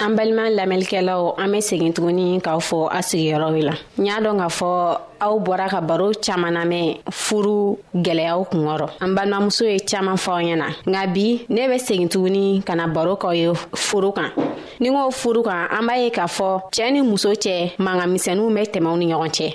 an balima lamɛnlikɛlaw an bɛ segin tuguni k'aw fɔ a sigiyɔrɔ la n y'a dɔn k'a fɔ aw bɔra ka baro caaman namɛn furu gwɛlɛyaw kungɔrɔ an balimamuso ye caaman fɔ aw ɲɛna nka bi ne bɛ segin tuguni ka na baro k'aw ye furu kan ni k'o furu kan an b'a ye k'a fɔ cɛɛ ni muso cɛ mangamisɛnuw bɛ tɛmɛw ni ɲɔgɔn cɛ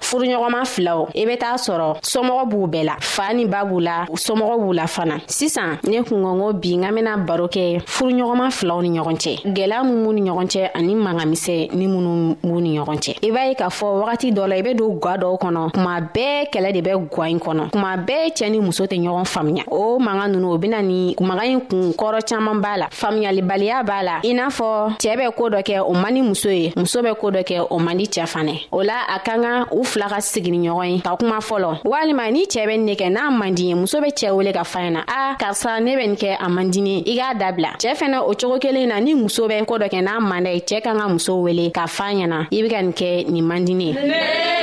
furuɲɔgɔnma filaw i bɛ taa sɔrɔ somɔgɔ b'u bɛɛ la fa ni ba b'u la somɔgɔ b'u la fana sisan ne kungɔnko bi n ka bɛna baro kɛ furuɲɔgɔnma filaw ni ɲɔgɔn cɛ gwɛlɛya min b'u ni ɲɔgɔn cɛ ani mangamisɛ ni minnu b'u ni ɲɔgɔn cɛ i b'a ye k'a fɔ wagati dɔ la i bɛ don gwa dɔw kɔnɔ kuma bɛɛ kɛlɛ de bɛ gwa in kɔnɔ kuma bɛɛ cɛɛ ni muso tɛ ɲɔgɔn faamuya o manga nunu o bɛna ni maga ɲi kun kɔrɔ caaman b'a la faamuyalibaliya b'a la i n'a fɔ cɛɛ bɛ koo dɔ kɛ o man di muso ye muso bɛ koo dɔ kɛ o man di cɛɛ fanɛ o la a ka kan u fila ka sigini ɲɔgɔn ye ka kuma fɔlɔ walima ni cɛɛ bɛ ne kɛ n'a man di ye muso bɛ cɛɛ wele ka fa ɲɛna a karisa ne bɛ nin kɛ a man dini i k'a dabila cɛɛ fɛnɛ o cogo kelen na ni muso bɛ ko dɔ kɛ n'a man da ye cɛɛ kan ka muso wele ka fa ɲɛna i be ka nin kɛ nin man dini ye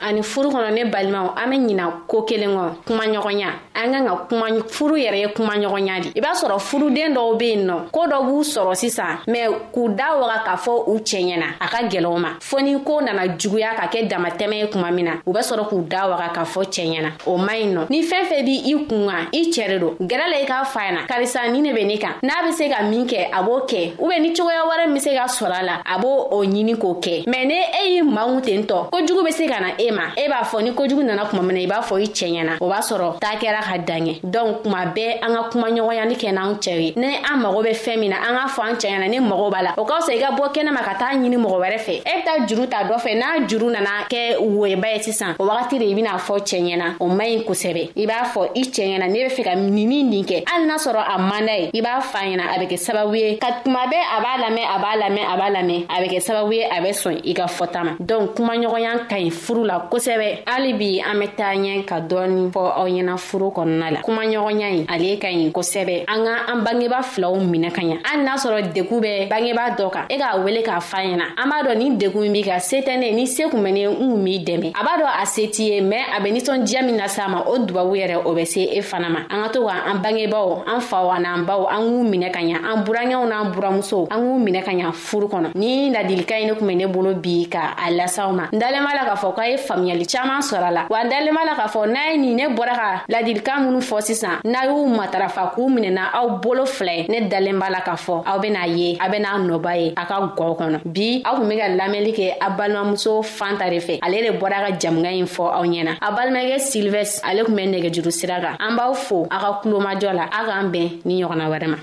ani furu kɔnɔ ne balimaw an bɛ ɲina ko kelen kɔ kumaɲɔgɔnya an kan ka kuma furu yɛrɛ ye kumaɲɔgɔnya di i b'a sɔrɔ furuden dɔw be yen nɔ ko dɔ b'u sɔrɔ sisan mɛn k'u da waga k'a fɔ u cɛɛ ɲɛna a ka gɛlɛw ma fɔɔ ni ko nana juguya ka kɛ damatɛmɛ ye kuma min na u bɛ sɔrɔ k'u da waga k'a fɔ cɛɛ ɲɛna o man ɲi nɔ ni fɛn fɛn b' i kun kan i cɛɛ de don gɛrɛ la i k'a fa na karisa ni ne be ne kan n'a be se ka min kɛ a b'o kɛ u bɛ ni cogoya wɛrɛ min be se ka sɔrɔ a la a b'o o ɲini k'o kɛ mɛ ni e y'i manw ten tɔ ko jugu bɛ se ka na e ma e b'a fɔ ni ko jugu nana kuma min na i b'a fɔ i cɛ ɲɛna o b'a sɔrɔ taa kɛra ka dankɛ dɔnku kuma bɛɛ an ka kuma ɲɔgɔnyani kɛ n'an cɛ ye ni an mago bɛ fɛn min na an k'a fɔ an cɛ ɲɛna ni mago b'a la o ka fisa i ka bɔ kɛnɛ ma ka taa ɲini mɔgɔ wɛrɛ fɛ e bɛ taa juru ta dɔ fɛ n'a juru nana kɛ woyeba ye sisan o wagati de i bɛna fɔ cɛ ɲɛna o man ɲi kosɛbɛ i b'a fɔ i cɛ ɲɛna ne bɛ fɛ ka nini nin kɛ hali n'a sɔrɔ a man d'a ye i b'a ɲɛna a bɛ kɛ sababu ye ka tuma bɛɛ a b'a lamɛn a b'a lamɛn a b'a lamɛn a bɛ kɛ sababu ye a bɛ sɔn i ka fɔta ma donc kumaɲɔgɔnya ka ɲi furu la kosɛbɛ hali bi an bɛ taa ɲɛ ka dɔɔni fɔ aw ɲɛna furu kɔnɔna la kumaɲɔgɔnya ɲi ale ka ɲi kosɛbɛ an ka an bangeba filaw minɛ ka ɲa hali n'a sɔrɔ degu bɛ bangeba dɔ kan e k'a wele k'a fa ɲɛna an b'a dɔn ni degu min b'i ka se tɛ ne ni se kun bɛ ne n kun b'i dɛmɛ a b'a dɔn a se t'i ye mɛn a bɛ nisɔndiya min lase a ma o dubabu yɛrɛ o bɛ se e fana ma an ka to ka an bangebaaw an faw an'an baw an k'u minɛ ka ɲa an burankɛw n'an buramusow an k'u minɛ ka ɲa furu kɔnɔ ni ladilika ye ne kun bɛ ne bolo bi ka a lasaw ma n dalen b'a la k'a fɔ k'a ye faamuyali caaman sɔrɔ a la wa n dalen b'a la k'a fɔ n'a ye nin ne bɔra ka ladilika minw fɔ sisan n'a y'u matarafa k'u minɛna aw bolo fila ye ne dalen b'a la k'a fɔ aw bena ye a bena nɔba ye a ka gɔw kɔnɔ bi aw kun be ka lamɛnli kɛ a balimamuso fanta de fɛ ale de bɔra ka jamuga ɲi fɔ aw ɲɛna a balimakɛ silvɛs ale tun bɛ nɛgɛjuru sira kan an b'aw fo a ka kulomajɔ la a k'an bɛn ni ɲɔgɔnna wɛrɛ ma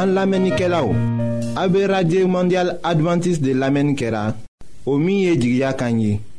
an lamɛnnikɛlaw a bɛ radio mondial adventiste de lamɛnni kɛra o min ye jigiya kan ye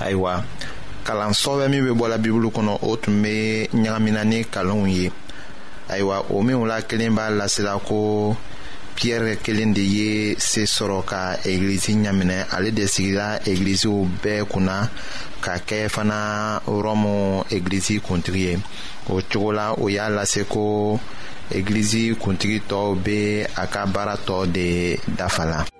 ayiwa kalan sɔbɛ min bɛ bɔla bibulu kɔnɔ o tun bɛ ɲagamina ni kalonw ye ayiwa o minw la kelen b'a lasela ko piyɛrɛ kelen de ye se sɔrɔ ka egilizi ɲaminɛ ale de sigila egiliziw bɛɛ kunna ka kɛ fana rɔmu egilizi kuntigi ye o cogo la o y'a lase ko egilizi kuntigi tɔw bɛ a ka baara tɔ de dafa la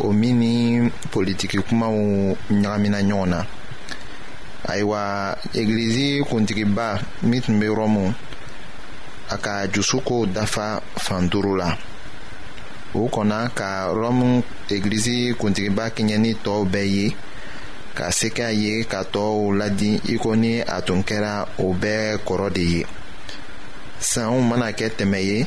o min ni politiki kumaw ɲagamina ɲɔgɔn na ayiwa egilizi kuntigiba min tun bɛ rɔmu a ka jusuko dafa fan duuru la o kɔnna ka rɔmu egilizi kuntigiba kɛɲɛ ni tɔw bɛɛ ye ka se k'a ye ka tɔɔw ladi i ko ni a tun kɛra o bɛɛ kɔrɔ de ye sanw mana kɛ tɛmɛ ye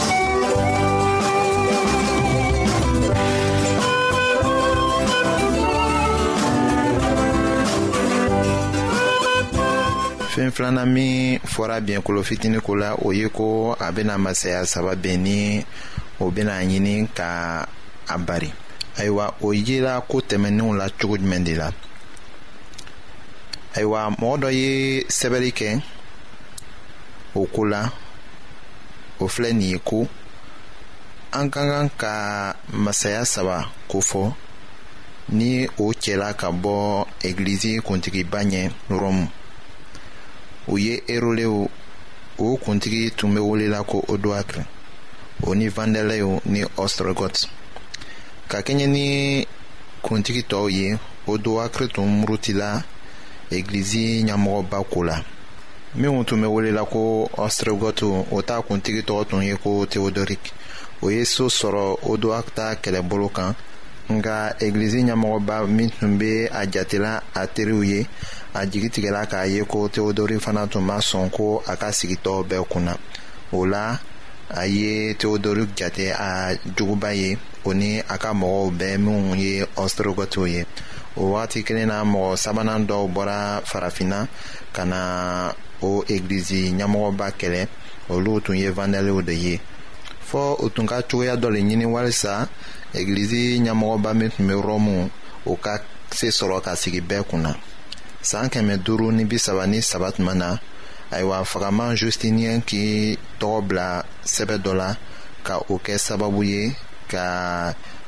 fɛn filanan min fɔra biɲɛkolo fitini ko la o ye ko a bɛna masaya saba bɛn ni o bɛna ɲini ka a bari ayiwa o yela ko tɛmɛnenw la cogo jumɛn de la ayiwa mɔgɔ dɔ ye sɛbɛnni kɛ o ko la o filɛ nin ye ko an ka kan ka masaya saba kofɔ ni o cɛla ka bɔ egilizi kuntigiba ɲɛ rɔmu o ye erolew o kuntigi tun bɛ welela ko odoakre o ni vandɛlɛw ni ɔstrɔgɔt ka kɛɲɛ ni kuntigi tɔw ye odoakre tun murutila egilizi ɲɛmɔgɔba ko la minnu tun bɛ welela ko ɔsirogɔtu o t'a kuntigi tɔgɔ tun ye ko teodorik o ye so sɔrɔ odoakta kɛlɛbolo kan nka egilizi ɲɛmɔgɔba min tun bɛ a jatela a teriw ye a jigi tigɛla k'a ye ko teodori fana tun ma sɔn ko a ka sigitɔ bɛɛ kun na o la a ye teodori jate a juguba ye o ni a ka mɔgɔw bɛɛ minnu ye ɔsirogɔtuw ye o wagati kelen na mɔgɔ sabanan dɔw bɔra farafinna ka na o egilizi ɲɛmɔgɔba kɛlɛ olu tun ye vandaliw de ye fɔɔ u tun ka cogoya dɔ le ɲini walisa egilizi ɲɛmɔgɔba min tun be rɔmu o ka se sɔrɔ ka sigi bɛɛ kun na saan kɛmɛ duuru ni bi saba ni saba tuma na ayiwa fagaman justiniyɛn k'i tɔgɔ bila sɛbɛ dɔ la ka o kɛ sababu ye ka